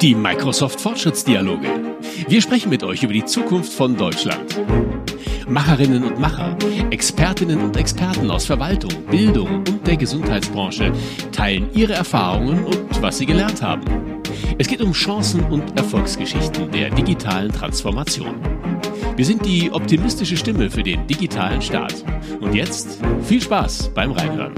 Die Microsoft Fortschrittsdialoge. Wir sprechen mit euch über die Zukunft von Deutschland. Macherinnen und Macher, Expertinnen und Experten aus Verwaltung, Bildung und der Gesundheitsbranche teilen ihre Erfahrungen und was sie gelernt haben. Es geht um Chancen und Erfolgsgeschichten der digitalen Transformation. Wir sind die optimistische Stimme für den digitalen Staat. Und jetzt viel Spaß beim Reinhören.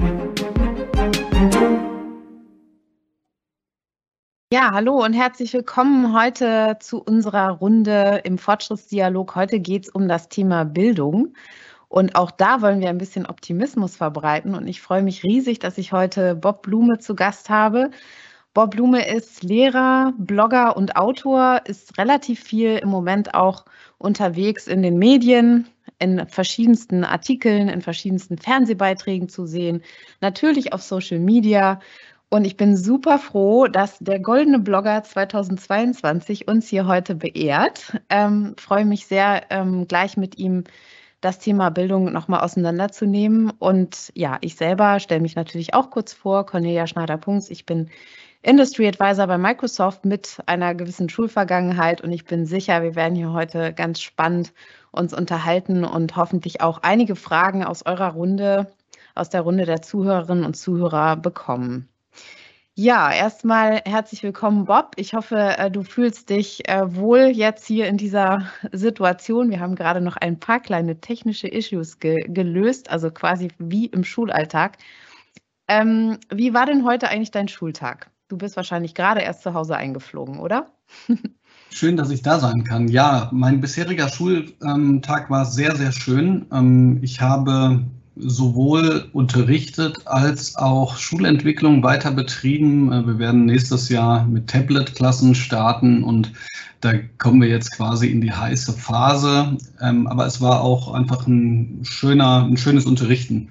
Ja, hallo und herzlich willkommen heute zu unserer Runde im Fortschrittsdialog. Heute geht es um das Thema Bildung. Und auch da wollen wir ein bisschen Optimismus verbreiten. Und ich freue mich riesig, dass ich heute Bob Blume zu Gast habe. Bob Blume ist Lehrer, Blogger und Autor, ist relativ viel im Moment auch unterwegs in den Medien, in verschiedensten Artikeln, in verschiedensten Fernsehbeiträgen zu sehen, natürlich auf Social Media und ich bin super froh, dass der Goldene Blogger 2022 uns hier heute beehrt. Ähm, freue mich sehr, ähm, gleich mit ihm das Thema Bildung nochmal auseinanderzunehmen. Und ja, ich selber stelle mich natürlich auch kurz vor, Cornelia Schneider-Punks. Ich bin Industry Advisor bei Microsoft mit einer gewissen Schulvergangenheit und ich bin sicher, wir werden hier heute ganz spannend uns unterhalten und hoffentlich auch einige Fragen aus eurer Runde, aus der Runde der Zuhörerinnen und Zuhörer bekommen. Ja, erstmal herzlich willkommen, Bob. Ich hoffe, äh, du fühlst dich äh, wohl jetzt hier in dieser Situation. Wir haben gerade noch ein paar kleine technische Issues ge gelöst, also quasi wie im Schulalltag. Ähm, wie war denn heute eigentlich dein Schultag? Du bist wahrscheinlich gerade erst zu Hause eingeflogen, oder? Schön, dass ich da sein kann. Ja, mein bisheriger Schultag war sehr, sehr schön. Ähm, ich habe sowohl unterrichtet als auch Schulentwicklung weiter betrieben. Äh, wir werden nächstes Jahr mit Tablet-Klassen starten und da kommen wir jetzt quasi in die heiße Phase. Ähm, aber es war auch einfach ein schöner, ein schönes Unterrichten.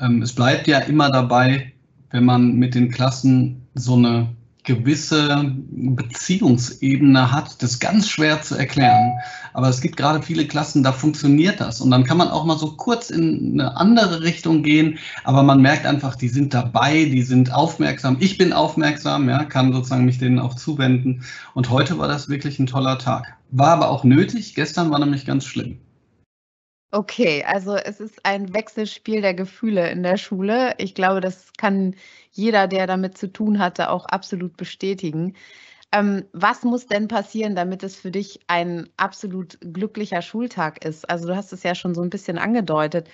Ähm, es bleibt ja immer dabei, wenn man mit den Klassen so eine gewisse Beziehungsebene hat, das ist ganz schwer zu erklären. Aber es gibt gerade viele Klassen, da funktioniert das. Und dann kann man auch mal so kurz in eine andere Richtung gehen, aber man merkt einfach, die sind dabei, die sind aufmerksam. Ich bin aufmerksam, ja, kann sozusagen mich denen auch zuwenden. Und heute war das wirklich ein toller Tag. War aber auch nötig. Gestern war nämlich ganz schlimm. Okay, also es ist ein Wechselspiel der Gefühle in der Schule. Ich glaube, das kann jeder, der damit zu tun hatte, auch absolut bestätigen. Ähm, was muss denn passieren, damit es für dich ein absolut glücklicher Schultag ist? Also du hast es ja schon so ein bisschen angedeutet.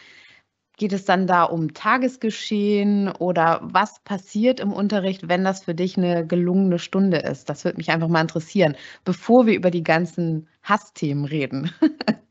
Geht es dann da um Tagesgeschehen oder was passiert im Unterricht, wenn das für dich eine gelungene Stunde ist? Das würde mich einfach mal interessieren, bevor wir über die ganzen Hassthemen reden.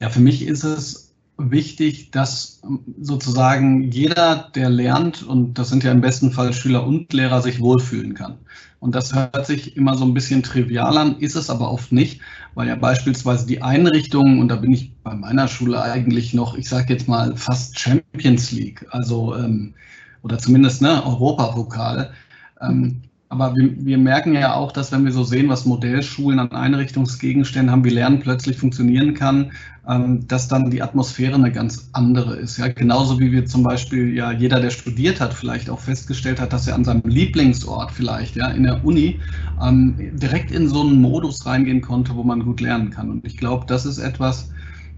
Ja, für mich ist es wichtig, dass sozusagen jeder, der lernt, und das sind ja im besten Fall Schüler und Lehrer, sich wohlfühlen kann. Und das hört sich immer so ein bisschen trivial an, ist es aber oft nicht, weil ja beispielsweise die Einrichtungen, und da bin ich bei meiner Schule eigentlich noch, ich sage jetzt mal fast Champions League, also ähm, oder zumindest ne, Europapokal, ähm, aber wir, wir, merken ja auch, dass wenn wir so sehen, was Modellschulen an Einrichtungsgegenständen haben, wie Lernen plötzlich funktionieren kann, ähm, dass dann die Atmosphäre eine ganz andere ist. Ja, genauso wie wir zum Beispiel ja jeder, der studiert hat, vielleicht auch festgestellt hat, dass er an seinem Lieblingsort vielleicht ja in der Uni ähm, direkt in so einen Modus reingehen konnte, wo man gut lernen kann. Und ich glaube, das ist etwas,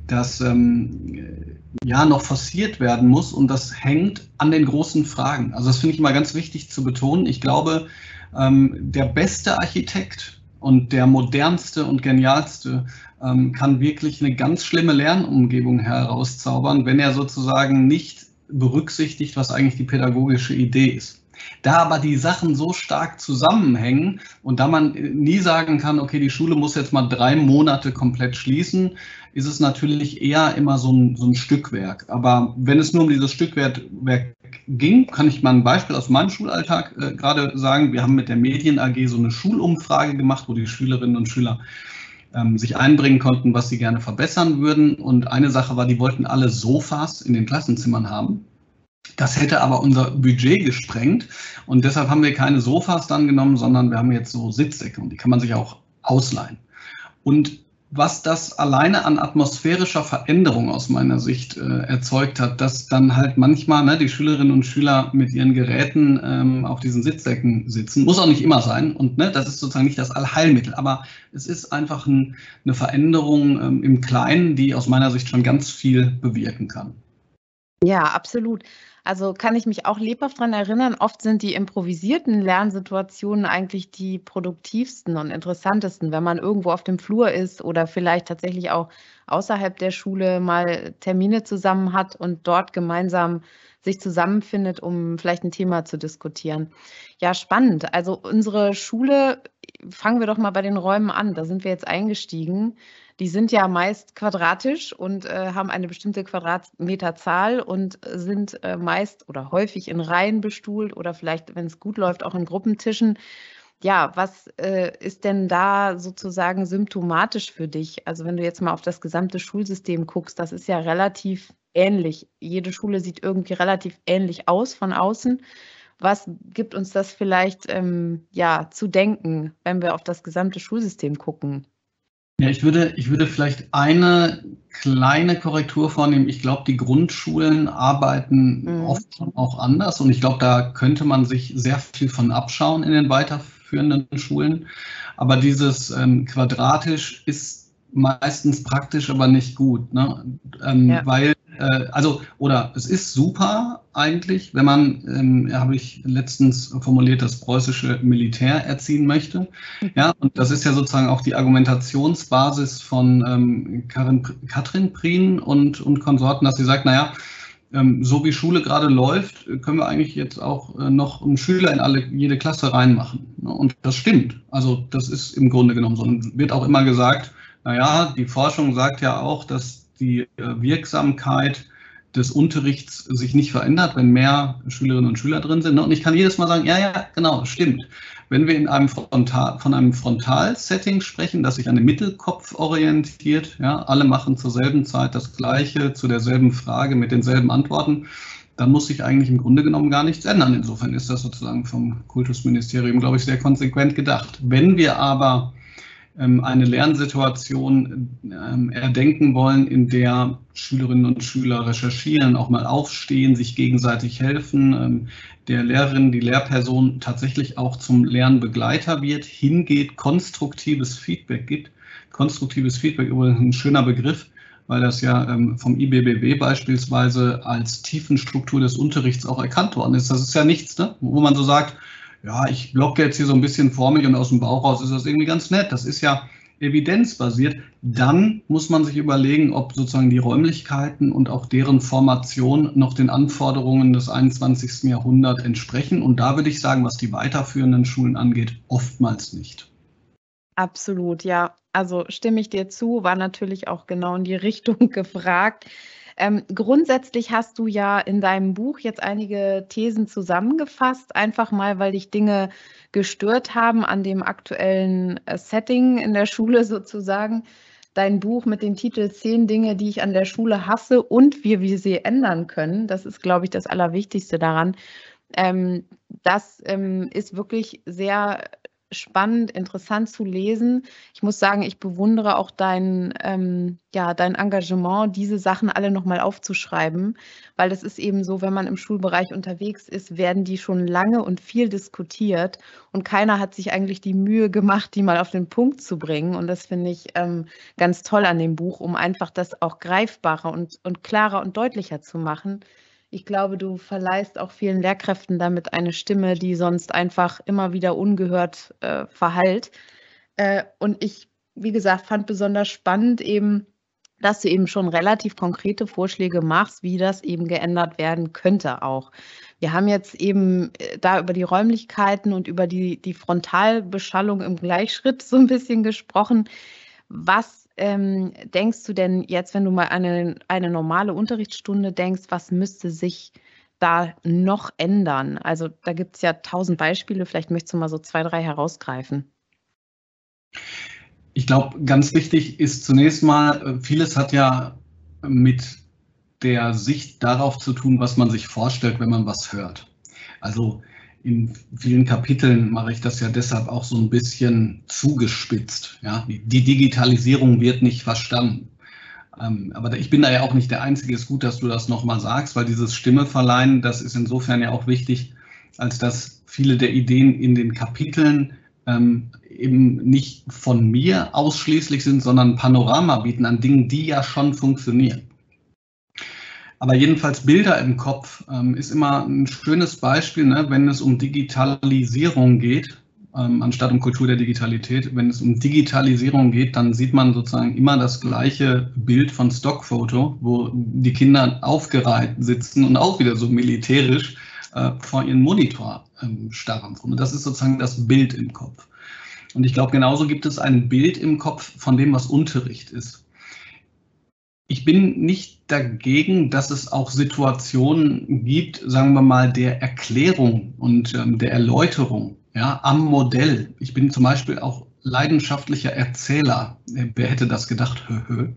das ähm, ja noch forciert werden muss und das hängt an den großen Fragen. Also das finde ich immer ganz wichtig zu betonen. Ich glaube, der beste Architekt und der modernste und genialste ähm, kann wirklich eine ganz schlimme Lernumgebung herauszaubern, wenn er sozusagen nicht berücksichtigt, was eigentlich die pädagogische Idee ist. Da aber die Sachen so stark zusammenhängen und da man nie sagen kann, okay, die Schule muss jetzt mal drei Monate komplett schließen, ist es natürlich eher immer so ein, so ein Stückwerk. Aber wenn es nur um dieses Stückwerk ging, kann ich mal ein Beispiel aus meinem Schulalltag äh, gerade sagen. Wir haben mit der Medien AG so eine Schulumfrage gemacht, wo die Schülerinnen und Schüler ähm, sich einbringen konnten, was sie gerne verbessern würden. Und eine Sache war, die wollten alle Sofas in den Klassenzimmern haben. Das hätte aber unser Budget gesprengt und deshalb haben wir keine Sofas dann genommen, sondern wir haben jetzt so Sitzsäcke und die kann man sich auch ausleihen. Und was das alleine an atmosphärischer Veränderung aus meiner Sicht äh, erzeugt hat, dass dann halt manchmal ne, die Schülerinnen und Schüler mit ihren Geräten ähm, auf diesen Sitzsäcken sitzen. Muss auch nicht immer sein und ne, das ist sozusagen nicht das Allheilmittel, aber es ist einfach ein, eine Veränderung ähm, im Kleinen, die aus meiner Sicht schon ganz viel bewirken kann. Ja, absolut. Also kann ich mich auch lebhaft daran erinnern, oft sind die improvisierten Lernsituationen eigentlich die produktivsten und interessantesten, wenn man irgendwo auf dem Flur ist oder vielleicht tatsächlich auch außerhalb der Schule mal Termine zusammen hat und dort gemeinsam sich zusammenfindet, um vielleicht ein Thema zu diskutieren. Ja, spannend. Also unsere Schule, fangen wir doch mal bei den Räumen an. Da sind wir jetzt eingestiegen. Die sind ja meist quadratisch und äh, haben eine bestimmte Quadratmeterzahl und sind äh, meist oder häufig in Reihen bestuhlt oder vielleicht, wenn es gut läuft, auch in Gruppentischen. Ja, was äh, ist denn da sozusagen symptomatisch für dich? Also wenn du jetzt mal auf das gesamte Schulsystem guckst, das ist ja relativ ähnlich. Jede Schule sieht irgendwie relativ ähnlich aus von außen. Was gibt uns das vielleicht ähm, ja, zu denken, wenn wir auf das gesamte Schulsystem gucken? Ja, ich würde, ich würde vielleicht eine kleine Korrektur vornehmen. Ich glaube, die Grundschulen arbeiten mhm. oft schon auch anders und ich glaube, da könnte man sich sehr viel von abschauen in den weiterführenden Schulen. Aber dieses ähm, quadratisch ist meistens praktisch, aber nicht gut, ne? Ähm, ja. weil äh, also, oder es ist super eigentlich, wenn man, ähm, habe ich letztens formuliert, das preußische Militär erziehen möchte. Ja, und das ist ja sozusagen auch die Argumentationsbasis von ähm, Karin, Katrin Prien und, und Konsorten, dass sie sagt, naja, ähm, so wie Schule gerade läuft, können wir eigentlich jetzt auch äh, noch einen Schüler in alle, jede Klasse reinmachen. Ne? Und das stimmt. Also das ist im Grunde genommen so. Und wird auch immer gesagt, naja, die Forschung sagt ja auch, dass die äh, Wirksamkeit des Unterrichts sich nicht verändert, wenn mehr Schülerinnen und Schüler drin sind. Ne? Und ich kann jedes Mal sagen, ja, ja, genau, stimmt. Wenn wir in einem Frontal, von einem Frontal-Setting sprechen, das sich an den Mittelkopf orientiert, ja, alle machen zur selben Zeit das Gleiche, zu derselben Frage mit denselben Antworten, dann muss sich eigentlich im Grunde genommen gar nichts ändern. Insofern ist das sozusagen vom Kultusministerium, glaube ich, sehr konsequent gedacht. Wenn wir aber eine Lernsituation ähm, erdenken wollen, in der Schülerinnen und Schüler recherchieren, auch mal aufstehen, sich gegenseitig helfen, ähm, der Lehrerin, die Lehrperson tatsächlich auch zum Lernbegleiter wird, hingeht, konstruktives Feedback gibt. Konstruktives Feedback übrigens ein schöner Begriff, weil das ja vom IBBW beispielsweise als Tiefenstruktur des Unterrichts auch erkannt worden ist. Das ist ja nichts, ne? wo man so sagt, ja, ich blocke jetzt hier so ein bisschen vor mich und aus dem Bauch raus ist das irgendwie ganz nett. Das ist ja evidenzbasiert. Dann muss man sich überlegen, ob sozusagen die Räumlichkeiten und auch deren Formation noch den Anforderungen des 21. Jahrhunderts entsprechen. Und da würde ich sagen, was die weiterführenden Schulen angeht, oftmals nicht. Absolut, ja. Also stimme ich dir zu, war natürlich auch genau in die Richtung gefragt. Ähm, grundsätzlich hast du ja in deinem Buch jetzt einige Thesen zusammengefasst, einfach mal, weil dich Dinge gestört haben an dem aktuellen äh, Setting in der Schule sozusagen. Dein Buch mit dem Titel Zehn Dinge, die ich an der Schule hasse und wie wir sie ändern können. Das ist, glaube ich, das Allerwichtigste daran. Ähm, das ähm, ist wirklich sehr spannend, interessant zu lesen. Ich muss sagen, ich bewundere auch dein, ähm, ja, dein Engagement, diese Sachen alle nochmal aufzuschreiben, weil es ist eben so, wenn man im Schulbereich unterwegs ist, werden die schon lange und viel diskutiert und keiner hat sich eigentlich die Mühe gemacht, die mal auf den Punkt zu bringen. Und das finde ich ähm, ganz toll an dem Buch, um einfach das auch greifbarer und, und klarer und deutlicher zu machen ich glaube, du verleihst auch vielen Lehrkräften damit eine Stimme, die sonst einfach immer wieder ungehört äh, verhallt. Äh, und ich, wie gesagt, fand besonders spannend eben, dass du eben schon relativ konkrete Vorschläge machst, wie das eben geändert werden könnte auch. Wir haben jetzt eben äh, da über die Räumlichkeiten und über die, die Frontalbeschallung im Gleichschritt so ein bisschen gesprochen. Was ähm, denkst du denn jetzt, wenn du mal eine, eine normale Unterrichtsstunde denkst, was müsste sich da noch ändern? Also da gibt es ja tausend Beispiele, vielleicht möchtest du mal so zwei, drei herausgreifen. Ich glaube, ganz wichtig ist zunächst mal, äh, vieles hat ja mit der Sicht darauf zu tun, was man sich vorstellt, wenn man was hört. Also in vielen Kapiteln mache ich das ja deshalb auch so ein bisschen zugespitzt. Ja? Die Digitalisierung wird nicht verstanden. Ähm, aber ich bin da ja auch nicht der Einzige. Es ist gut, dass du das nochmal sagst, weil dieses Stimme verleihen, das ist insofern ja auch wichtig, als dass viele der Ideen in den Kapiteln ähm, eben nicht von mir ausschließlich sind, sondern Panorama bieten an Dingen, die ja schon funktionieren. Aber jedenfalls Bilder im Kopf ähm, ist immer ein schönes Beispiel, ne, wenn es um Digitalisierung geht, ähm, anstatt um Kultur der Digitalität. Wenn es um Digitalisierung geht, dann sieht man sozusagen immer das gleiche Bild von Stockfoto, wo die Kinder aufgereiht sitzen und auch wieder so militärisch äh, vor ihren Monitor ähm, starren. Und das ist sozusagen das Bild im Kopf. Und ich glaube, genauso gibt es ein Bild im Kopf von dem, was Unterricht ist ich bin nicht dagegen, dass es auch Situationen gibt, sagen wir mal, der Erklärung und ähm, der Erläuterung ja, am Modell. Ich bin zum Beispiel auch leidenschaftlicher Erzähler. Wer hätte das gedacht?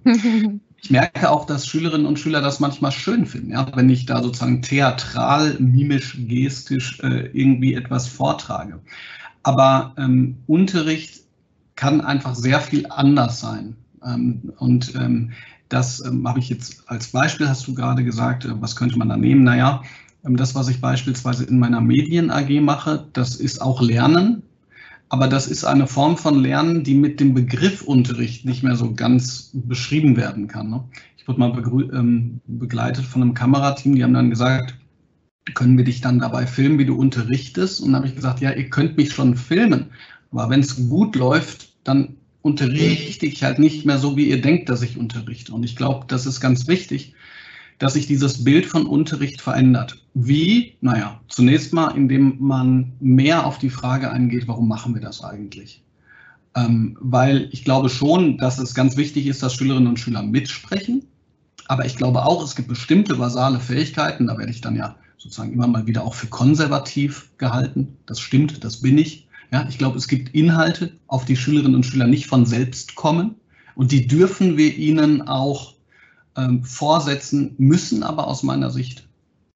ich merke auch, dass Schülerinnen und Schüler das manchmal schön finden, ja, wenn ich da sozusagen theatral, mimisch, gestisch äh, irgendwie etwas vortrage. Aber ähm, Unterricht kann einfach sehr viel anders sein. Ähm, und ähm, das ähm, habe ich jetzt als Beispiel, hast du gerade gesagt, äh, was könnte man da nehmen? Naja, ähm, das, was ich beispielsweise in meiner Medien AG mache, das ist auch Lernen. Aber das ist eine Form von Lernen, die mit dem Begriff Unterricht nicht mehr so ganz beschrieben werden kann. Ne? Ich wurde mal ähm, begleitet von einem Kamerateam, die haben dann gesagt, können wir dich dann dabei filmen, wie du unterrichtest? Und dann habe ich gesagt, ja, ihr könnt mich schon filmen. Aber wenn es gut läuft, dann unterrichte ich halt nicht mehr so, wie ihr denkt, dass ich unterrichte. Und ich glaube, das ist ganz wichtig, dass sich dieses Bild von Unterricht verändert. Wie? Naja, zunächst mal, indem man mehr auf die Frage eingeht, warum machen wir das eigentlich? Ähm, weil ich glaube schon, dass es ganz wichtig ist, dass Schülerinnen und Schüler mitsprechen. Aber ich glaube auch, es gibt bestimmte basale Fähigkeiten, da werde ich dann ja sozusagen immer mal wieder auch für konservativ gehalten. Das stimmt, das bin ich. Ja, ich glaube, es gibt Inhalte, auf die Schülerinnen und Schüler nicht von selbst kommen und die dürfen wir ihnen auch ähm, vorsetzen, müssen aber aus meiner Sicht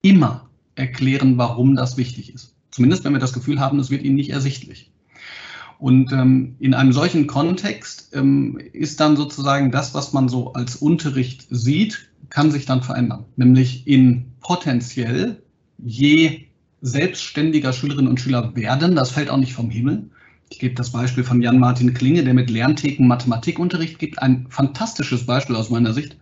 immer erklären, warum das wichtig ist. Zumindest wenn wir das Gefühl haben, es wird ihnen nicht ersichtlich. Und ähm, in einem solchen Kontext ähm, ist dann sozusagen das, was man so als Unterricht sieht, kann sich dann verändern. Nämlich in potenziell je selbstständiger Schülerinnen und Schüler werden. Das fällt auch nicht vom Himmel. Ich gebe das Beispiel von Jan-Martin Klinge, der mit Lerntheken Mathematikunterricht gibt. Ein fantastisches Beispiel aus meiner Sicht,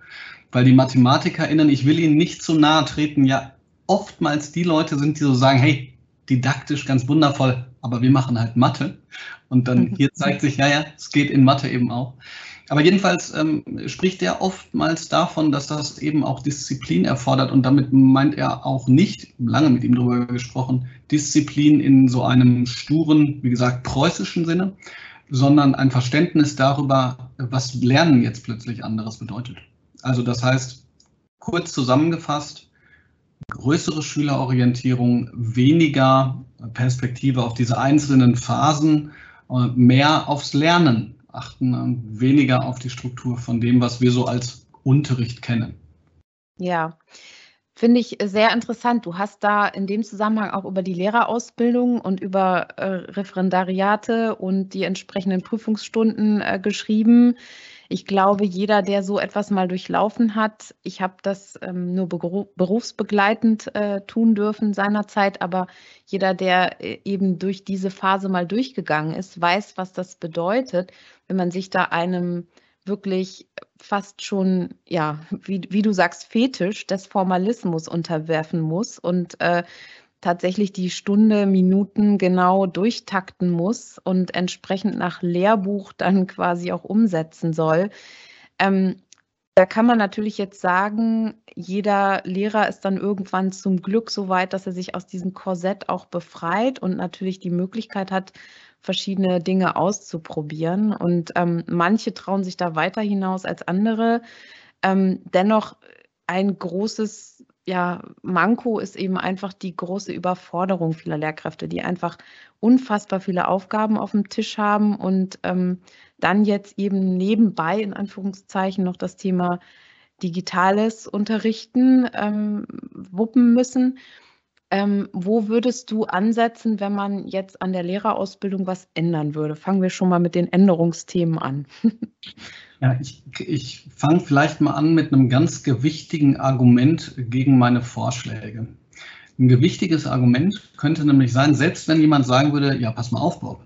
weil die MathematikerInnen, ich will ihnen nicht zu nahe treten, ja oftmals die Leute sind, die so sagen, hey, didaktisch ganz wundervoll, aber wir machen halt Mathe. Und dann hier zeigt sich, ja, ja, es geht in Mathe eben auch. Aber jedenfalls ähm, spricht er oftmals davon, dass das eben auch Disziplin erfordert und damit meint er auch nicht, lange mit ihm darüber gesprochen, Disziplin in so einem sturen, wie gesagt, preußischen Sinne, sondern ein Verständnis darüber, was Lernen jetzt plötzlich anderes bedeutet. Also das heißt, kurz zusammengefasst, größere Schülerorientierung, weniger Perspektive auf diese einzelnen Phasen, äh, mehr aufs Lernen achten weniger auf die Struktur von dem, was wir so als Unterricht kennen. Ja, finde ich sehr interessant. Du hast da in dem Zusammenhang auch über die Lehrerausbildung und über äh, Referendariate und die entsprechenden Prüfungsstunden äh, geschrieben. Ich glaube, jeder, der so etwas mal durchlaufen hat, ich habe das ähm, nur berufsbegleitend äh, tun dürfen seinerzeit, aber jeder, der äh, eben durch diese Phase mal durchgegangen ist, weiß, was das bedeutet, wenn man sich da einem wirklich fast schon, ja, wie, wie du sagst, Fetisch des Formalismus unterwerfen muss. Und äh, tatsächlich die Stunde, Minuten genau durchtakten muss und entsprechend nach Lehrbuch dann quasi auch umsetzen soll. Ähm, da kann man natürlich jetzt sagen, jeder Lehrer ist dann irgendwann zum Glück so weit, dass er sich aus diesem Korsett auch befreit und natürlich die Möglichkeit hat, verschiedene Dinge auszuprobieren. Und ähm, manche trauen sich da weiter hinaus als andere. Ähm, dennoch ein großes ja, Manko ist eben einfach die große Überforderung vieler Lehrkräfte, die einfach unfassbar viele Aufgaben auf dem Tisch haben und ähm, dann jetzt eben nebenbei in Anführungszeichen noch das Thema digitales Unterrichten ähm, wuppen müssen. Ähm, wo würdest du ansetzen, wenn man jetzt an der Lehrerausbildung was ändern würde? Fangen wir schon mal mit den Änderungsthemen an. ja, ich, ich fange vielleicht mal an mit einem ganz gewichtigen Argument gegen meine Vorschläge. Ein gewichtiges Argument könnte nämlich sein, selbst wenn jemand sagen würde, ja, pass mal auf, Bob,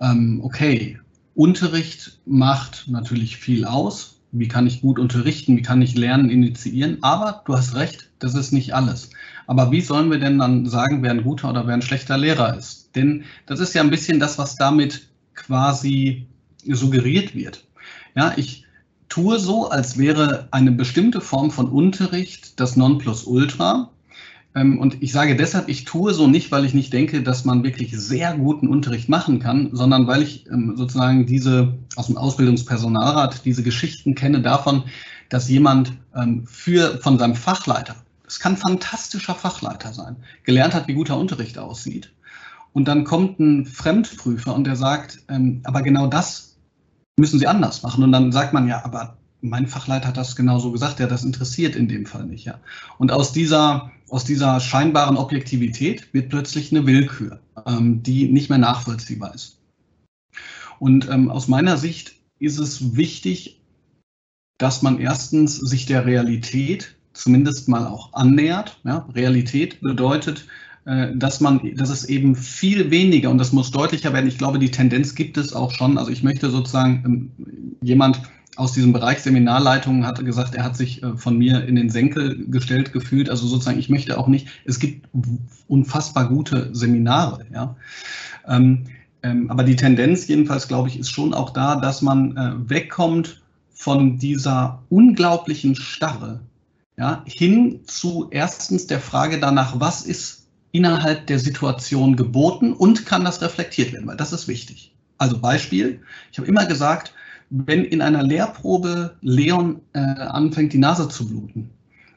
ähm, okay, Unterricht macht natürlich viel aus. Wie kann ich gut unterrichten? Wie kann ich Lernen initiieren? Aber du hast recht, das ist nicht alles. Aber wie sollen wir denn dann sagen, wer ein guter oder wer ein schlechter Lehrer ist? Denn das ist ja ein bisschen das, was damit quasi suggeriert wird. Ja, ich tue so, als wäre eine bestimmte Form von Unterricht das Nonplusultra ähm, und ich sage deshalb, ich tue so nicht, weil ich nicht denke, dass man wirklich sehr guten Unterricht machen kann, sondern weil ich ähm, sozusagen diese aus dem Ausbildungspersonalrat diese Geschichten kenne davon, dass jemand ähm, für von seinem Fachleiter, es kann fantastischer Fachleiter sein, gelernt hat, wie guter Unterricht aussieht. Und dann kommt ein Fremdprüfer und der sagt, aber genau das müssen Sie anders machen. Und dann sagt man ja, aber mein Fachleiter hat das genauso gesagt, ja, das interessiert in dem Fall nicht, ja. Und aus dieser, aus dieser scheinbaren Objektivität wird plötzlich eine Willkür, ähm, die nicht mehr nachvollziehbar ist. Und ähm, aus meiner Sicht ist es wichtig, dass man erstens sich der Realität zumindest mal auch annähert. Ja? Realität bedeutet, dass man, dass es eben viel weniger und das muss deutlicher werden. Ich glaube, die Tendenz gibt es auch schon. Also ich möchte sozusagen ähm, jemand aus diesem Bereich Seminarleitung hatte gesagt, er hat sich äh, von mir in den Senkel gestellt gefühlt. Also sozusagen, ich möchte auch nicht, es gibt unfassbar gute Seminare, ja. Ähm, ähm, aber die Tendenz jedenfalls, glaube ich, ist schon auch da, dass man äh, wegkommt von dieser unglaublichen Starre, ja, hin zu erstens der Frage danach, was ist innerhalb der Situation geboten und kann das reflektiert werden, weil das ist wichtig. Also Beispiel, ich habe immer gesagt, wenn in einer Lehrprobe Leon äh, anfängt, die Nase zu bluten,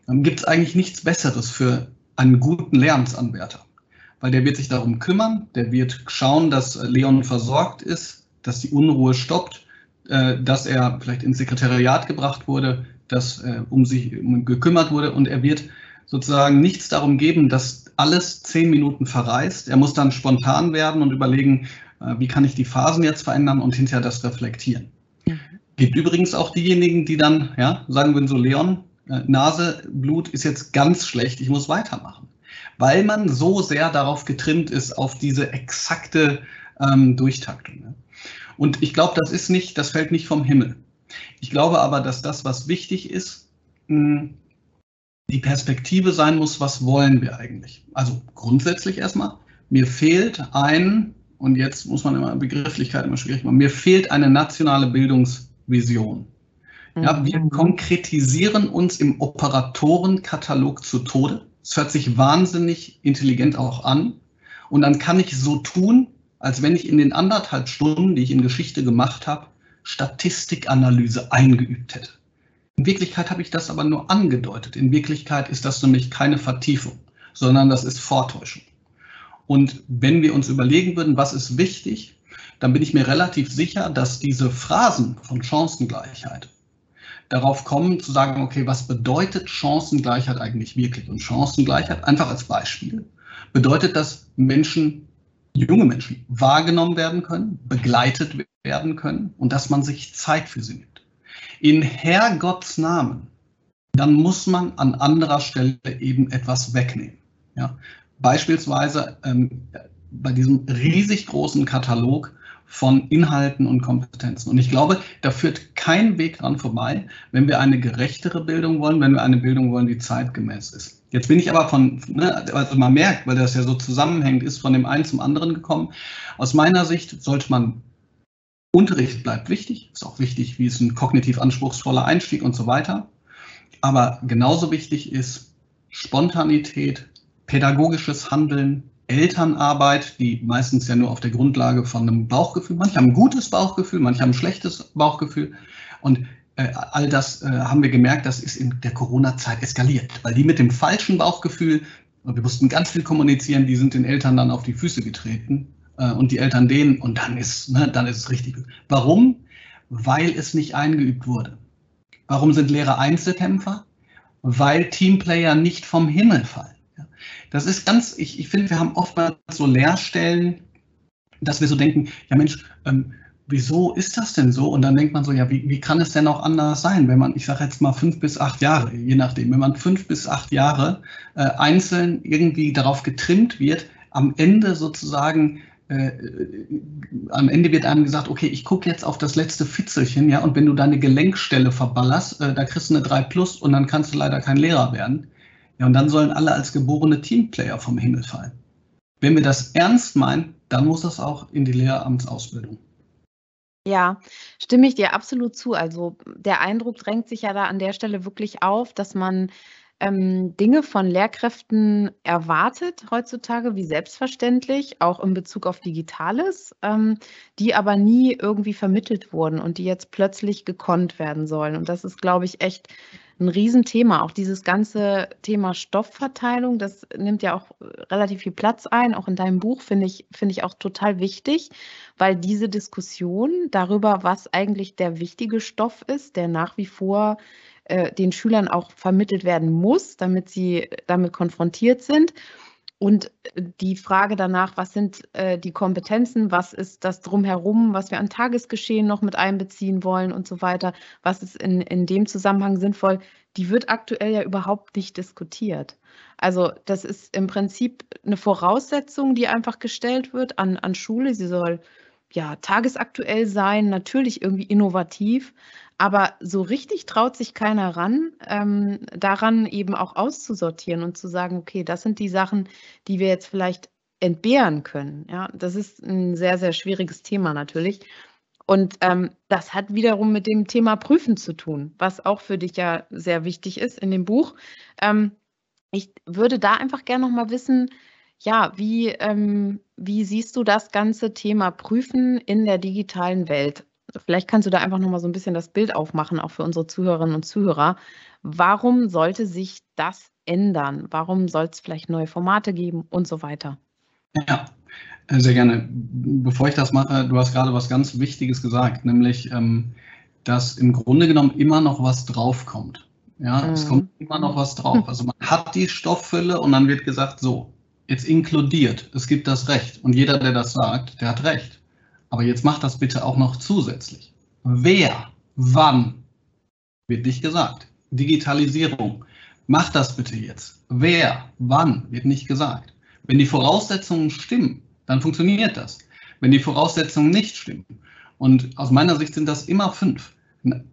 dann gibt es eigentlich nichts Besseres für einen guten Lernsanwärter. Weil der wird sich darum kümmern, der wird schauen, dass Leon versorgt ist, dass die Unruhe stoppt, äh, dass er vielleicht ins Sekretariat gebracht wurde, dass äh, um sich um gekümmert wurde und er wird sozusagen nichts darum geben, dass alles zehn Minuten verreist. Er muss dann spontan werden und überlegen, äh, wie kann ich die Phasen jetzt verändern und hinterher das reflektieren. Gibt übrigens auch diejenigen, die dann ja, sagen würden, so Leon, äh, Nase, Blut ist jetzt ganz schlecht, ich muss weitermachen. Weil man so sehr darauf getrimmt ist, auf diese exakte ähm, Durchtaktung. Und ich glaube, das ist nicht, das fällt nicht vom Himmel. Ich glaube aber, dass das, was wichtig ist, mh, hm, die Perspektive sein muss, was wollen wir eigentlich? Also grundsätzlich erstmal, mir fehlt ein, und jetzt muss man immer Begrifflichkeit immer schwierig machen, mir fehlt eine nationale Bildungs- Vision. Ja, wir mhm. konkretisieren uns im Operatorenkatalog zu Tode. Es hört sich wahnsinnig intelligent auch an. Und dann kann ich so tun, als wenn ich in den anderthalb Stunden, die ich in Geschichte gemacht habe, Statistikanalyse eingeübt hätte. In Wirklichkeit habe ich das aber nur angedeutet. In Wirklichkeit ist das nämlich keine Vertiefung, sondern das ist Vortäuschung. Und wenn wir uns überlegen würden, was ist wichtig, dann bin ich mir relativ sicher, dass diese Phrasen von Chancengleichheit darauf kommen zu sagen, okay, was bedeutet Chancengleichheit eigentlich wirklich? Und Chancengleichheit, einfach als Beispiel, bedeutet, dass Menschen, junge Menschen, wahrgenommen werden können, begleitet werden können und dass man sich Zeit für sie nimmt. In Herrgotts Namen, dann muss man an anderer Stelle eben etwas wegnehmen. Ja? Beispielsweise ähm, bei diesem riesig großen Katalog von Inhalten und Kompetenzen. Und ich glaube, da führt kein Weg dran vorbei, wenn wir eine gerechtere Bildung wollen, wenn wir eine Bildung wollen, die zeitgemäß ist. Jetzt bin ich aber von, ne, also man merkt, weil das ja so zusammenhängt, ist von dem einen zum anderen gekommen. Aus meiner Sicht sollte man, Unterricht bleibt wichtig, ist auch wichtig, wie ist ein kognitiv anspruchsvoller Einstieg und so weiter. Aber genauso wichtig ist Spontanität, pädagogisches Handeln, Elternarbeit, die meistens ja nur auf der Grundlage von einem Bauchgefühl, manche haben ein gutes Bauchgefühl, manche haben ein schlechtes Bauchgefühl. Und äh, all das äh, haben wir gemerkt, das ist in der Corona-Zeit eskaliert, weil die mit dem falschen Bauchgefühl, und wir mussten ganz viel kommunizieren, die sind den Eltern dann auf die Füße getreten äh, und die Eltern denen und dann ist, ne, dann ist es richtig. Warum? Weil es nicht eingeübt wurde. Warum sind Lehrer Einzelkämpfer? Weil Teamplayer nicht vom Himmel fallen. Das ist ganz, ich, ich finde, wir haben oftmals so Leerstellen, dass wir so denken, ja Mensch, ähm, wieso ist das denn so? Und dann denkt man so, ja, wie, wie kann es denn auch anders sein, wenn man, ich sage jetzt mal fünf bis acht Jahre, je nachdem, wenn man fünf bis acht Jahre äh, einzeln irgendwie darauf getrimmt wird, am Ende sozusagen äh, am Ende wird einem gesagt, okay, ich gucke jetzt auf das letzte Fitzelchen, ja, und wenn du deine Gelenkstelle verballerst, äh, da kriegst du eine 3 Plus und dann kannst du leider kein Lehrer werden. Ja, und dann sollen alle als geborene Teamplayer vom Himmel fallen. Wenn wir das ernst meinen, dann muss das auch in die Lehramtsausbildung. Ja, stimme ich dir absolut zu. Also der Eindruck drängt sich ja da an der Stelle wirklich auf, dass man ähm, Dinge von Lehrkräften erwartet heutzutage wie selbstverständlich, auch in Bezug auf Digitales, ähm, die aber nie irgendwie vermittelt wurden und die jetzt plötzlich gekonnt werden sollen. Und das ist, glaube ich, echt ein Riesenthema. Auch dieses ganze Thema Stoffverteilung, das nimmt ja auch relativ viel Platz ein. Auch in deinem Buch finde ich, finde ich auch total wichtig, weil diese Diskussion darüber, was eigentlich der wichtige Stoff ist, der nach wie vor äh, den Schülern auch vermittelt werden muss, damit sie damit konfrontiert sind. Und die Frage danach, was sind äh, die Kompetenzen, was ist das drumherum, was wir an Tagesgeschehen noch mit einbeziehen wollen und so weiter, was ist in, in dem Zusammenhang sinnvoll, die wird aktuell ja überhaupt nicht diskutiert. Also das ist im Prinzip eine Voraussetzung, die einfach gestellt wird an, an Schule. Sie soll ja tagesaktuell sein, natürlich irgendwie innovativ, aber so richtig traut sich keiner ran, ähm, daran eben auch auszusortieren und zu sagen, okay, das sind die Sachen, die wir jetzt vielleicht entbehren können. Ja, das ist ein sehr, sehr schwieriges Thema natürlich. Und ähm, das hat wiederum mit dem Thema Prüfen zu tun, was auch für dich ja sehr wichtig ist in dem Buch. Ähm, ich würde da einfach gerne noch mal wissen, ja, wie, ähm, wie siehst du das ganze Thema Prüfen in der digitalen Welt? Vielleicht kannst du da einfach noch mal so ein bisschen das Bild aufmachen, auch für unsere Zuhörerinnen und Zuhörer. Warum sollte sich das ändern? Warum soll es vielleicht neue Formate geben und so weiter? Ja, äh, sehr gerne. Bevor ich das mache, du hast gerade was ganz Wichtiges gesagt, nämlich, ähm, dass im Grunde genommen immer noch was draufkommt. Ja, mhm. es kommt immer noch was drauf. Also man hat die Stofffülle und dann wird gesagt, so, jetzt inkludiert, es gibt das Recht. Und jeder, der das sagt, der hat Recht. Aber jetzt macht das bitte auch noch zusätzlich. Wer, wann, wird nicht gesagt. Digitalisierung. Macht das bitte jetzt. Wer, wann, wird nicht gesagt. Wenn die Voraussetzungen stimmen, dann funktioniert das. Wenn die Voraussetzungen nicht stimmen, und aus meiner Sicht sind das immer fünf, ein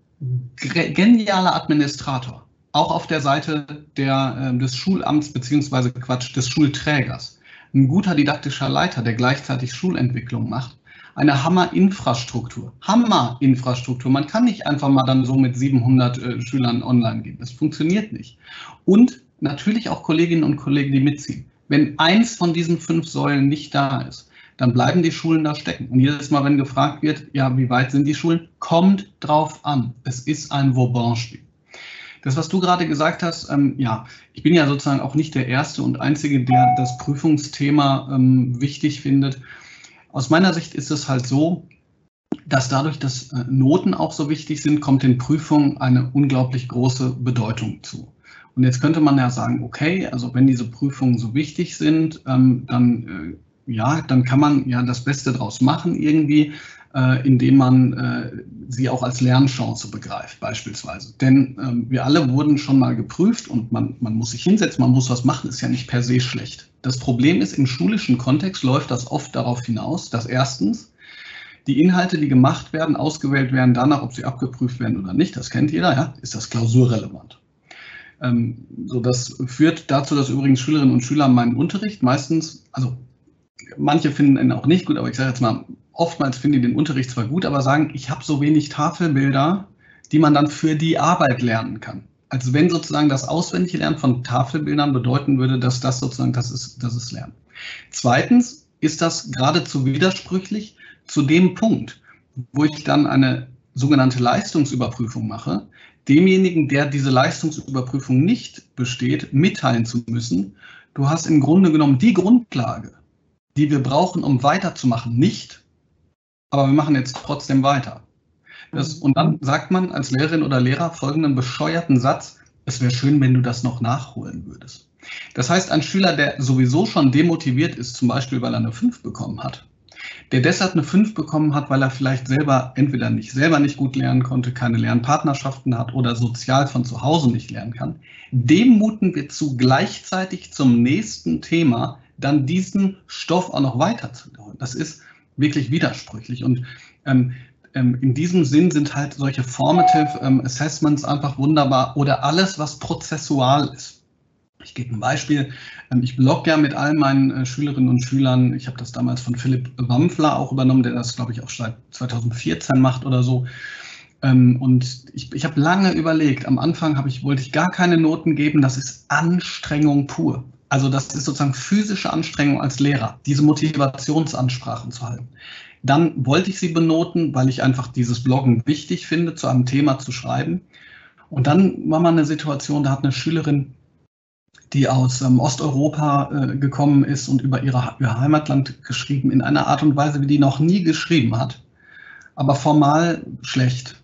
genialer Administrator, auch auf der Seite der, äh, des Schulamts beziehungsweise Quatsch, des Schulträgers, ein guter didaktischer Leiter, der gleichzeitig Schulentwicklung macht, eine Hammer-Infrastruktur. Hammer-Infrastruktur. Man kann nicht einfach mal dann so mit 700 äh, Schülern online gehen. Das funktioniert nicht. Und natürlich auch Kolleginnen und Kollegen, die mitziehen. Wenn eins von diesen fünf Säulen nicht da ist, dann bleiben die Schulen da stecken. Und jedes Mal, wenn gefragt wird, ja, wie weit sind die Schulen, kommt drauf an. Es ist ein Vauban-Spiel. Das, was du gerade gesagt hast, ähm, ja, ich bin ja sozusagen auch nicht der Erste und Einzige, der das Prüfungsthema ähm, wichtig findet. Aus meiner Sicht ist es halt so, dass dadurch, dass äh, Noten auch so wichtig sind, kommt den Prüfungen eine unglaublich große Bedeutung zu. Und jetzt könnte man ja sagen, okay, also wenn diese Prüfungen so wichtig sind, ähm, dann äh, ja, dann kann man ja das Beste draus machen irgendwie, indem man äh, sie auch als Lernchance begreift, beispielsweise. Denn ähm, wir alle wurden schon mal geprüft und man, man muss sich hinsetzen, man muss was machen, ist ja nicht per se schlecht. Das Problem ist, im schulischen Kontext läuft das oft darauf hinaus, dass erstens die Inhalte, die gemacht werden, ausgewählt werden danach, ob sie abgeprüft werden oder nicht. Das kennt jeder, ja, ist das klausurrelevant. Ähm, so, das führt dazu, dass übrigens Schülerinnen und Schüler meinen Unterricht meistens, also manche finden ihn auch nicht gut, aber ich sage jetzt mal, oftmals finden die den Unterricht zwar gut, aber sagen, ich habe so wenig Tafelbilder, die man dann für die Arbeit lernen kann als wenn sozusagen das auswendige Lernen von Tafelbildern bedeuten würde, dass das sozusagen das ist, das ist Lernen. Zweitens ist das geradezu widersprüchlich zu dem Punkt, wo ich dann eine sogenannte Leistungsüberprüfung mache, demjenigen, der diese Leistungsüberprüfung nicht besteht, mitteilen zu müssen, du hast im Grunde genommen die Grundlage, die wir brauchen, um weiterzumachen, nicht, aber wir machen jetzt trotzdem weiter. Das, und dann sagt man als Lehrerin oder Lehrer folgenden bescheuerten Satz, es wäre schön, wenn du das noch nachholen würdest. Das heißt, ein Schüler, der sowieso schon demotiviert ist, zum Beispiel weil er eine 5 bekommen hat, der deshalb eine 5 bekommen hat, weil er vielleicht selber entweder nicht selber nicht gut lernen konnte, keine Lernpartnerschaften hat oder sozial von zu Hause nicht lernen kann, dem muten wir zu gleichzeitig zum nächsten Thema dann diesen Stoff auch noch weiterzuführen. Das ist wirklich widersprüchlich und ähm, ähm, in diesem Sinn sind halt solche Formative ähm, Assessments einfach wunderbar oder alles, was prozessual ist. Ich gebe ein Beispiel. Ähm, ich blogge ja mit all meinen äh, Schülerinnen und Schülern. Ich habe das damals von Philipp Wampfler auch übernommen, der das, glaube ich, auch seit 2014 macht oder so. Ähm, und ich, ich habe lange überlegt. Am Anfang ich, wollte ich gar keine Noten geben. Das ist Anstrengung pur. Also das ist sozusagen physische Anstrengung als Lehrer, diese Motivationsansprachen zu halten. Dann wollte ich sie benoten, weil ich einfach dieses Bloggen wichtig finde, zu einem Thema zu schreiben. Und dann war mal eine Situation, da hat eine Schülerin die aus ähm, Osteuropa äh, gekommen ist und über ihre, ihr Heimatland geschrieben, in einer Art und Weise, wie die noch nie geschrieben hat. Aber formal schlecht.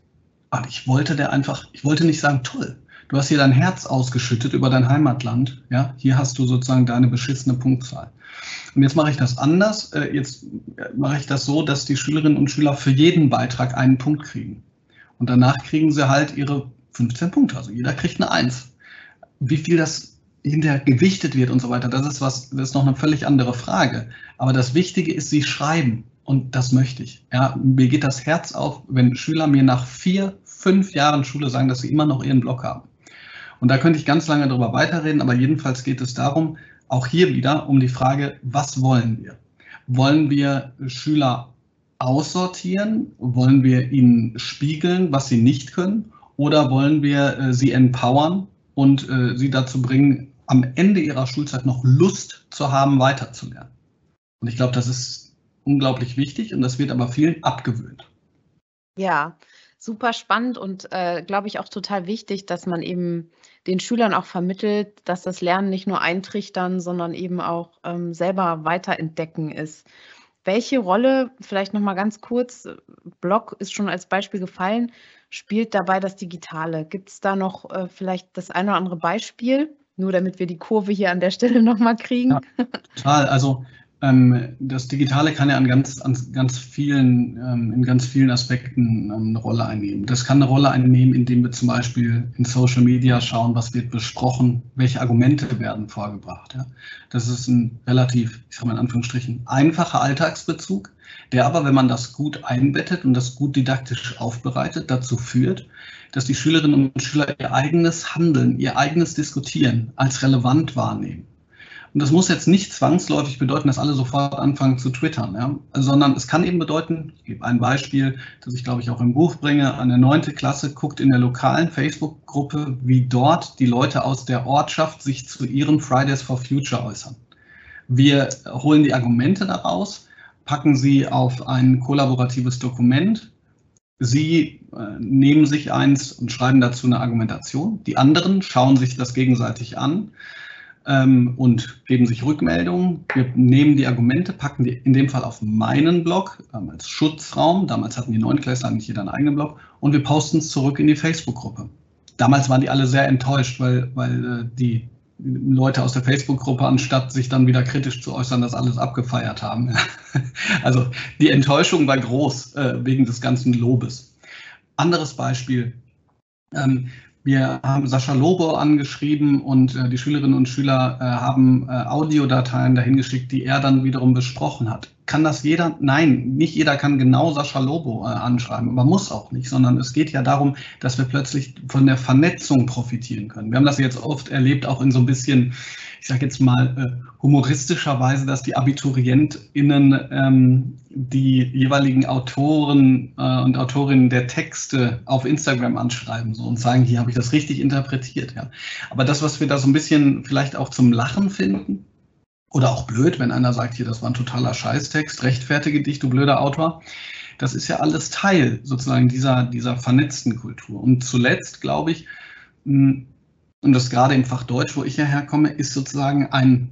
Aber ich wollte der einfach, ich wollte nicht sagen, toll, du hast hier dein Herz ausgeschüttet über dein Heimatland. Ja, hier hast du sozusagen deine beschissene Punktzahl. Und jetzt mache ich das anders. Äh, jetzt äh, mache ich das so, dass die Schülerinnen und Schüler für jeden Beitrag einen Punkt kriegen. Und danach kriegen sie halt ihre 15 Punkte. Also jeder kriegt eine Eins. Wie viel das hinterher gewichtet wird und so weiter, das ist was, das ist noch eine völlig andere Frage. Aber das Wichtige ist, sie schreiben. Und das möchte ich. Ja, mir geht das Herz auf, wenn Schüler mir nach vier, fünf Jahren Schule sagen, dass sie immer noch ihren Blog haben. Und da könnte ich ganz lange darüber weiterreden, aber jedenfalls geht es darum, auch hier wieder um die Frage, was wollen wir? Wollen wir Schüler aussortieren? Wollen wir ihnen spiegeln, was sie nicht können? Oder wollen wir äh, sie empowern und äh, sie dazu bringen, am Ende ihrer Schulzeit noch Lust zu haben, weiterzulernen. Und ich glaube, das ist unglaublich wichtig und das wird aber vielen abgewöhnt. Ja, super spannend und äh, glaube ich auch total wichtig, dass man eben den Schülern auch vermittelt, dass das Lernen nicht nur eintrichtern, sondern eben auch ähm, selber weiterentdecken ist. Welche Rolle, vielleicht nochmal ganz kurz, Blog ist schon als Beispiel gefallen, spielt dabei das Digitale? Gibt es da noch äh, vielleicht das eine oder andere Beispiel? Nur damit wir die Kurve hier an der Stelle nochmal kriegen. Ja, total. Also ähm, das Digitale kann ja an ganz, an ganz vielen, ähm, in ganz vielen Aspekten ähm, eine Rolle einnehmen. Das kann eine Rolle einnehmen, indem wir zum Beispiel in Social Media schauen, was wird besprochen, welche Argumente werden vorgebracht. Ja. Das ist ein relativ, ich sage mal in Anführungsstrichen, einfacher Alltagsbezug, der aber, wenn man das gut einbettet und das gut didaktisch aufbereitet, dazu führt, dass die Schülerinnen und Schüler ihr eigenes Handeln, ihr eigenes Diskutieren als relevant wahrnehmen. Und das muss jetzt nicht zwangsläufig bedeuten, dass alle sofort anfangen zu twittern, ja? sondern es kann eben bedeuten, ich gebe ein Beispiel, das ich glaube ich auch im Buch bringe, eine neunte Klasse guckt in der lokalen Facebook-Gruppe, wie dort die Leute aus der Ortschaft sich zu ihren Fridays for Future äußern. Wir holen die Argumente daraus, packen sie auf ein kollaboratives Dokument, Sie äh, nehmen sich eins und schreiben dazu eine Argumentation. Die anderen schauen sich das gegenseitig an ähm, und geben sich Rückmeldungen. Wir nehmen die Argumente, packen die in dem Fall auf meinen Blog ähm, als Schutzraum. Damals hatten die Neunklässler nicht jeder einen eigenen Blog. Und wir posten es zurück in die Facebook-Gruppe. Damals waren die alle sehr enttäuscht, weil, weil äh, die Leute aus der Facebook-Gruppe, anstatt sich dann wieder kritisch zu äußern, das alles abgefeiert haben. also die Enttäuschung war groß äh, wegen des ganzen Lobes. Anderes Beispiel. Ähm, wir haben Sascha Lobo angeschrieben und äh, die Schülerinnen und Schüler äh, haben äh, Audiodateien dahin geschickt, die er dann wiederum besprochen hat. Kann das jeder? Nein, nicht jeder kann genau Sascha Lobo äh, anschreiben, aber muss auch nicht, sondern es geht ja darum, dass wir plötzlich von der Vernetzung profitieren können. Wir haben das jetzt oft erlebt, auch in so ein bisschen ich sage jetzt mal äh, humoristischerweise, dass die AbiturientInnen ähm, die jeweiligen Autoren äh, und Autorinnen der Texte auf Instagram anschreiben so, und sagen, hier habe ich das richtig interpretiert. Ja. Aber das, was wir da so ein bisschen vielleicht auch zum Lachen finden, oder auch blöd, wenn einer sagt, hier, das war ein totaler Scheißtext, rechtfertige dich, du blöder Autor. Das ist ja alles Teil sozusagen dieser, dieser vernetzten Kultur. Und zuletzt, glaube ich, und das gerade im Fach Deutsch, wo ich ja herkomme, ist sozusagen ein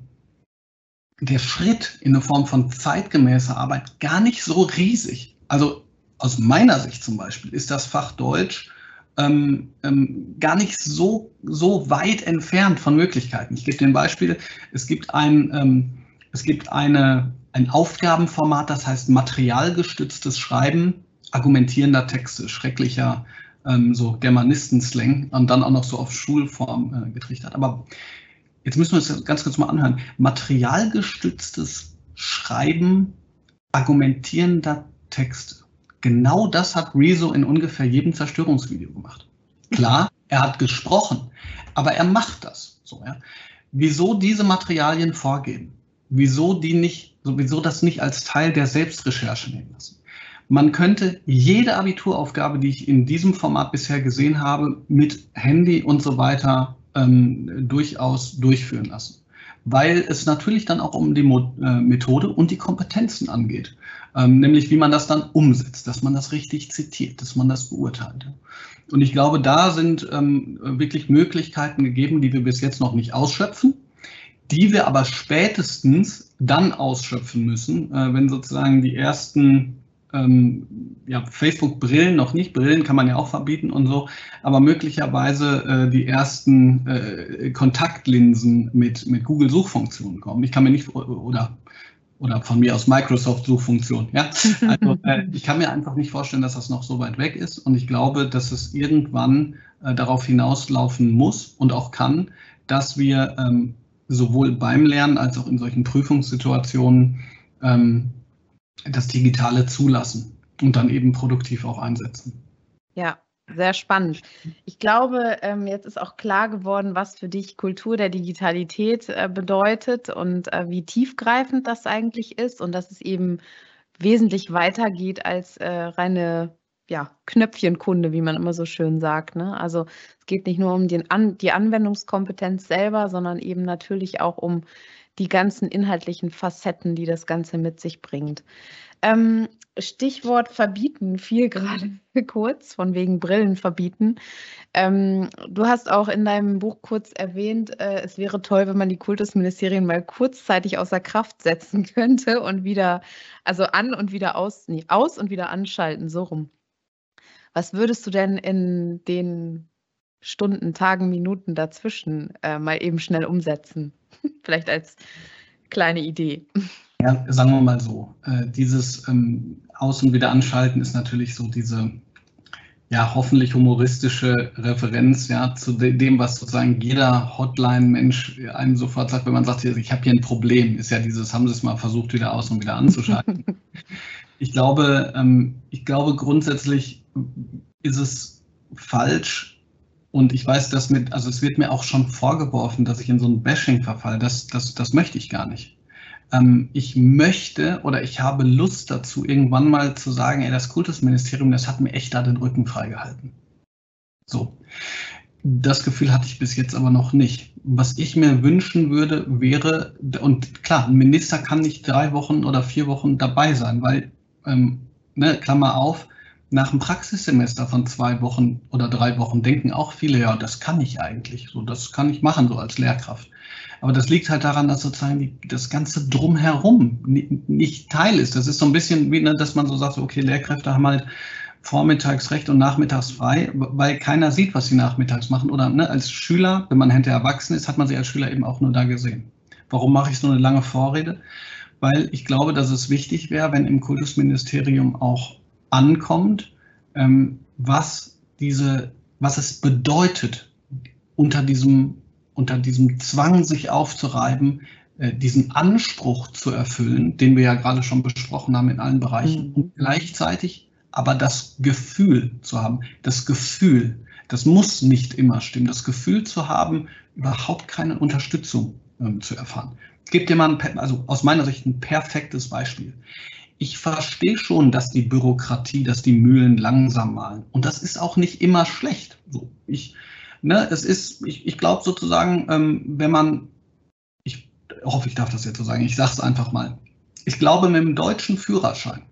der Schritt in eine Form von zeitgemäßer Arbeit gar nicht so riesig. Also aus meiner Sicht zum Beispiel ist das Fach Deutsch ähm, ähm, gar nicht so, so weit entfernt von Möglichkeiten. Ich gebe dir ein Beispiel. Es gibt ein, ähm, es gibt eine, ein Aufgabenformat, das heißt materialgestütztes Schreiben argumentierender Texte, schrecklicher ähm, so Germanisten-Slang und dann auch noch so auf Schulform äh, getrichtert. Aber jetzt müssen wir uns ganz kurz mal anhören. Materialgestütztes Schreiben argumentierender Texte. Genau das hat Rezo in ungefähr jedem Zerstörungsvideo gemacht. Klar, er hat gesprochen, aber er macht das. So, ja. Wieso diese Materialien vorgeben? Wieso die nicht, sowieso das nicht als Teil der Selbstrecherche nehmen lassen? Man könnte jede Abituraufgabe, die ich in diesem Format bisher gesehen habe, mit Handy und so weiter ähm, durchaus durchführen lassen. Weil es natürlich dann auch um die Mo äh, Methode und die Kompetenzen angeht. Ähm, nämlich wie man das dann umsetzt, dass man das richtig zitiert, dass man das beurteilt. Und ich glaube, da sind ähm, wirklich Möglichkeiten gegeben, die wir bis jetzt noch nicht ausschöpfen, die wir aber spätestens dann ausschöpfen müssen, äh, wenn sozusagen die ersten ähm, ja, Facebook-Brillen noch nicht, Brillen kann man ja auch verbieten und so, aber möglicherweise äh, die ersten äh, Kontaktlinsen mit, mit Google-Suchfunktionen kommen. Ich kann mir nicht, oder, oder von mir aus Microsoft-Suchfunktion, ja. Also äh, ich kann mir einfach nicht vorstellen, dass das noch so weit weg ist und ich glaube, dass es irgendwann äh, darauf hinauslaufen muss und auch kann, dass wir ähm, sowohl beim Lernen als auch in solchen Prüfungssituationen ähm, das Digitale zulassen und dann eben produktiv auch einsetzen. Ja, sehr spannend. Ich glaube, ähm, jetzt ist auch klar geworden, was für dich Kultur der Digitalität äh, bedeutet und äh, wie tiefgreifend das eigentlich ist und dass es eben wesentlich weiter geht als äh, reine ja, Knöpfchenkunde, wie man immer so schön sagt. Ne? Also es geht nicht nur um den An die Anwendungskompetenz selber, sondern eben natürlich auch um die ganzen inhaltlichen Facetten, die das Ganze mit sich bringt. Ähm, Stichwort verbieten fiel gerade kurz, von wegen Brillen verbieten. Ähm, du hast auch in deinem Buch kurz erwähnt, äh, es wäre toll, wenn man die Kultusministerien mal kurzzeitig außer Kraft setzen könnte und wieder, also an und wieder aus, nee, aus und wieder anschalten, so rum. Was würdest du denn in den Stunden, Tagen, Minuten dazwischen äh, mal eben schnell umsetzen? Vielleicht als kleine Idee. Ja, sagen wir mal so. Äh, dieses ähm, Aus- und Wiederanschalten ist natürlich so diese ja, hoffentlich humoristische Referenz ja, zu dem, was sozusagen jeder Hotline-Mensch einem sofort sagt, wenn man sagt, ich habe hier ein Problem, ist ja dieses, haben Sie es mal versucht, wieder aus und wieder anzuschalten. ich glaube, ähm, ich glaube grundsätzlich ist es falsch, und ich weiß, dass mit, also es wird mir auch schon vorgeworfen, dass ich in so ein Bashing verfalle. Das, das, das möchte ich gar nicht. Ähm, ich möchte oder ich habe Lust dazu, irgendwann mal zu sagen, ey, das Kultusministerium, das hat mir echt da den Rücken freigehalten. So. Das Gefühl hatte ich bis jetzt aber noch nicht. Was ich mir wünschen würde, wäre, und klar, ein Minister kann nicht drei Wochen oder vier Wochen dabei sein, weil, ähm, ne, Klammer auf, nach einem Praxissemester von zwei Wochen oder drei Wochen denken auch viele, ja, das kann ich eigentlich, so das kann ich machen so als Lehrkraft. Aber das liegt halt daran, dass sozusagen das ganze drumherum nicht, nicht, Teil ist. Das ist so ein bisschen wie, ne, dass man so sagt, okay, Lehrkräfte haben halt vormittags recht und nachmittags frei, weil keiner sieht, was sie nachmittags machen. Oder ne, als Schüler, wenn man hinterher erwachsen ist, hat man sie als Schüler eben auch nur da gesehen. Warum mache ich so eine lange Vorrede? Weil ich glaube, dass es wichtig wäre, wenn im Kultusministerium auch ankommt, ähm, was, diese, was es bedeutet, unter diesem, unter diesem Zwang, sich aufzureiben, äh, diesen Anspruch zu erfüllen, den wir ja gerade schon besprochen haben in allen Bereichen, mhm. und gleichzeitig aber das Gefühl zu haben, das Gefühl, das muss nicht immer stimmen, das Gefühl zu haben, überhaupt keine Unterstützung ähm, zu erfahren. Ich gebe dir mal ein, also aus meiner Sicht ein perfektes Beispiel ich verstehe schon, dass die Bürokratie, dass die Mühlen langsam malen. Und das ist auch nicht immer schlecht. So, ich, ne, es ist, ich, ich glaube sozusagen, ähm, wenn man, ich hoffe, ich darf das jetzt so sagen, ich sage es einfach mal. Ich glaube, mit dem deutschen Führerschein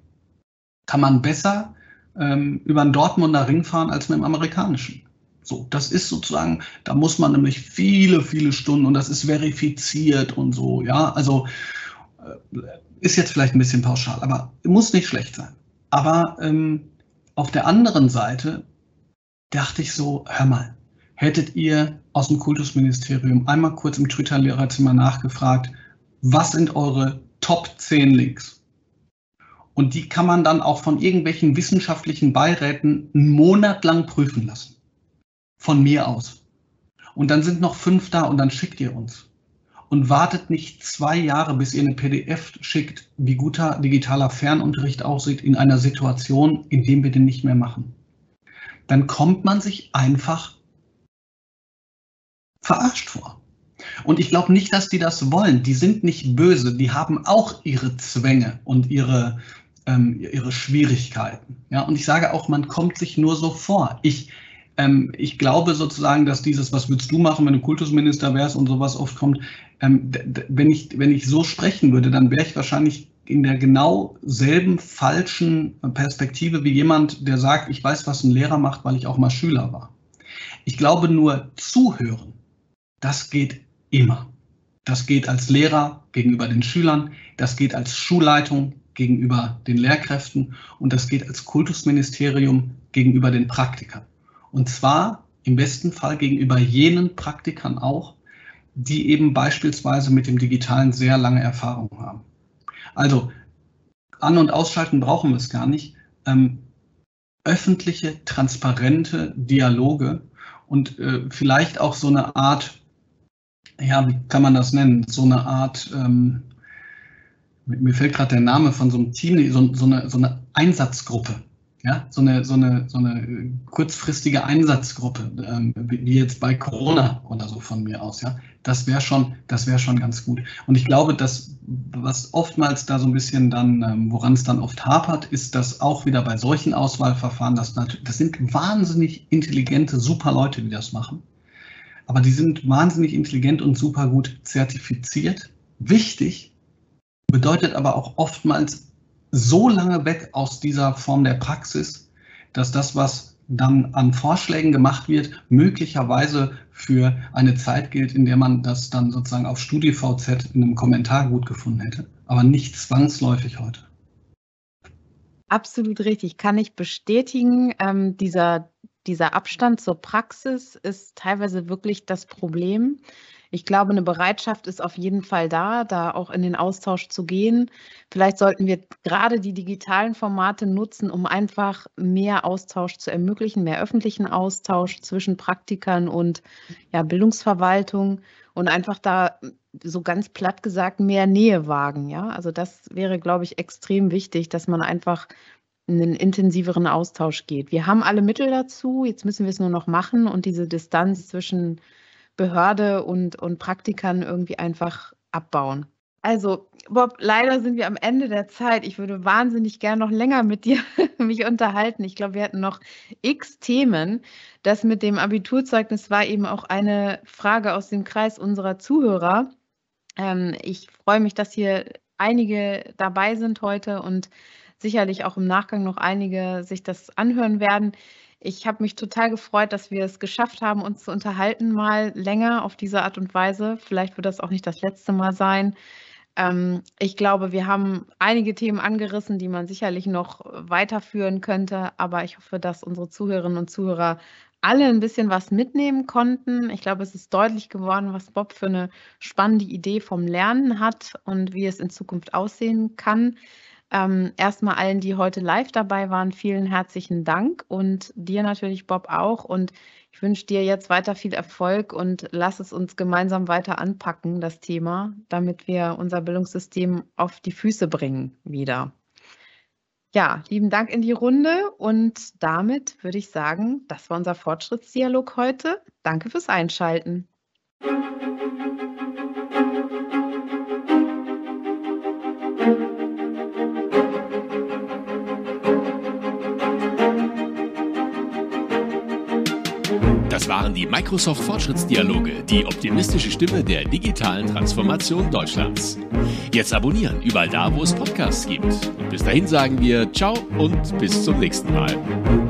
kann man besser ähm, über den Dortmunder Ring fahren als mit dem amerikanischen. So, das ist sozusagen, da muss man nämlich viele, viele Stunden und das ist verifiziert und so, ja. Also ist jetzt vielleicht ein bisschen pauschal, aber muss nicht schlecht sein. Aber ähm, auf der anderen Seite dachte ich so, hör mal, hättet ihr aus dem Kultusministerium einmal kurz im Twitter-Lehrerzimmer nachgefragt, was sind eure Top 10 Links? Und die kann man dann auch von irgendwelchen wissenschaftlichen Beiräten einen Monat lang prüfen lassen. Von mir aus. Und dann sind noch fünf da und dann schickt ihr uns. Und wartet nicht zwei Jahre, bis ihr eine PDF schickt, wie guter digitaler Fernunterricht aussieht in einer Situation, in dem wir den nicht mehr machen. Dann kommt man sich einfach verarscht vor. Und ich glaube nicht, dass die das wollen. Die sind nicht böse. Die haben auch ihre Zwänge und ihre, ähm, ihre Schwierigkeiten. Ja, und ich sage auch, man kommt sich nur so vor. Ich, ähm, ich glaube sozusagen, dass dieses, was würdest du machen, wenn du Kultusminister wärst und sowas oft kommt, ähm, wenn, ich, wenn ich so sprechen würde, dann wäre ich wahrscheinlich in der genau selben falschen Perspektive wie jemand, der sagt, ich weiß, was ein Lehrer macht, weil ich auch mal Schüler war. Ich glaube nur zuhören das geht immer. Das geht als Lehrer gegenüber den Schülern, das geht als Schulleitung gegenüber den Lehrkräften und das geht als Kultusministerium gegenüber den Praktikern. Und zwar im besten Fall gegenüber jenen Praktikern auch, die eben beispielsweise mit dem Digitalen sehr lange Erfahrung haben. Also an- und ausschalten brauchen wir es gar nicht. Ähm, öffentliche, transparente Dialoge und äh, vielleicht auch so eine Art ja, wie kann man das nennen? So eine Art, ähm, mir fällt gerade der Name von so einem Team, so, so, eine, so eine Einsatzgruppe. Ja, so eine, so eine, so eine kurzfristige Einsatzgruppe, ähm, wie jetzt bei Corona oder so von mir aus, ja. Das wäre schon, das wäre schon ganz gut. Und ich glaube, dass, was oftmals da so ein bisschen dann, ähm, woran es dann oft hapert, ist, dass auch wieder bei solchen Auswahlverfahren, das, das sind wahnsinnig intelligente, super Leute, die das machen aber die sind wahnsinnig intelligent und super gut zertifiziert. Wichtig, bedeutet aber auch oftmals so lange weg aus dieser Form der Praxis, dass das, was dann an Vorschlägen gemacht wird, möglicherweise für eine Zeit gilt, in der man das dann sozusagen auf StudiVZ in einem Kommentar gut gefunden hätte, aber nicht zwangsläufig heute. Absolut richtig, kann ich bestätigen. Ähm, dieser dieser Abstand zur Praxis ist teilweise wirklich das Problem. Ich glaube, eine Bereitschaft ist auf jeden Fall da, da auch in den Austausch zu gehen. Vielleicht sollten wir gerade die digitalen Formate nutzen, um einfach mehr Austausch zu ermöglichen, mehr öffentlichen Austausch zwischen Praktikern und ja, Bildungsverwaltung und einfach da so ganz platt gesagt mehr Nähe wagen. Ja, also das wäre, glaube ich, extrem wichtig, dass man einfach einen intensiveren Austausch geht. Wir haben alle Mittel dazu, jetzt müssen wir es nur noch machen und diese Distanz zwischen Behörde und, und Praktikern irgendwie einfach abbauen. Also, Bob, leider sind wir am Ende der Zeit. Ich würde wahnsinnig gerne noch länger mit dir mich unterhalten. Ich glaube, wir hatten noch x Themen. Das mit dem Abiturzeugnis war eben auch eine Frage aus dem Kreis unserer Zuhörer. Ähm, ich freue mich, dass hier einige dabei sind heute und sicherlich auch im Nachgang noch einige sich das anhören werden. Ich habe mich total gefreut, dass wir es geschafft haben, uns zu unterhalten, mal länger auf diese Art und Weise. Vielleicht wird das auch nicht das letzte Mal sein. Ähm, ich glaube, wir haben einige Themen angerissen, die man sicherlich noch weiterführen könnte. Aber ich hoffe, dass unsere Zuhörerinnen und Zuhörer alle ein bisschen was mitnehmen konnten. Ich glaube, es ist deutlich geworden, was Bob für eine spannende Idee vom Lernen hat und wie es in Zukunft aussehen kann. Ähm, erstmal allen, die heute live dabei waren, vielen herzlichen Dank und dir natürlich, Bob, auch. Und ich wünsche dir jetzt weiter viel Erfolg und lass es uns gemeinsam weiter anpacken, das Thema, damit wir unser Bildungssystem auf die Füße bringen wieder. Ja, lieben Dank in die Runde und damit würde ich sagen, das war unser Fortschrittsdialog heute. Danke fürs Einschalten. Das waren die Microsoft Fortschrittsdialoge, die optimistische Stimme der digitalen Transformation Deutschlands. Jetzt abonnieren, überall da, wo es Podcasts gibt. Und bis dahin sagen wir Ciao und bis zum nächsten Mal.